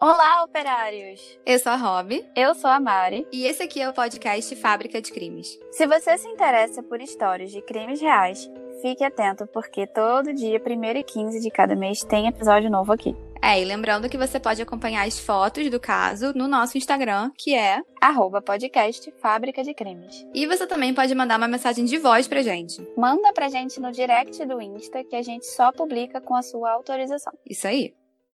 Olá, operários! Eu sou a Rob. Eu sou a Mari. E esse aqui é o podcast Fábrica de Crimes. Se você se interessa por histórias de crimes reais, fique atento porque todo dia, 1 e 15 de cada mês, tem episódio novo aqui. É, e lembrando que você pode acompanhar as fotos do caso no nosso Instagram, que é arroba podcast Fábrica de Crimes. E você também pode mandar uma mensagem de voz pra gente. Manda pra gente no direct do Insta que a gente só publica com a sua autorização. Isso aí.